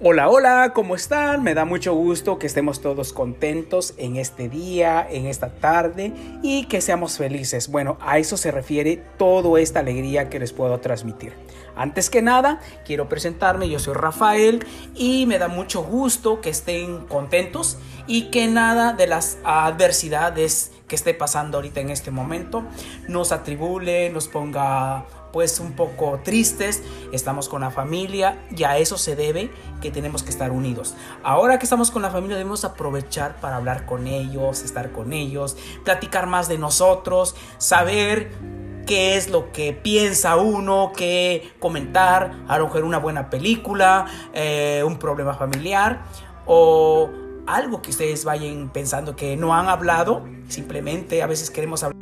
Hola, hola, ¿cómo están? Me da mucho gusto que estemos todos contentos en este día, en esta tarde y que seamos felices. Bueno, a eso se refiere toda esta alegría que les puedo transmitir. Antes que nada, quiero presentarme, yo soy Rafael y me da mucho gusto que estén contentos y que nada de las adversidades que esté pasando ahorita en este momento nos atribule, nos ponga pues un poco tristes, estamos con la familia y a eso se debe que tenemos que estar unidos. Ahora que estamos con la familia debemos aprovechar para hablar con ellos, estar con ellos, platicar más de nosotros, saber qué es lo que piensa uno, qué comentar, a una buena película, eh, un problema familiar o algo que ustedes vayan pensando que no han hablado, simplemente a veces queremos hablar.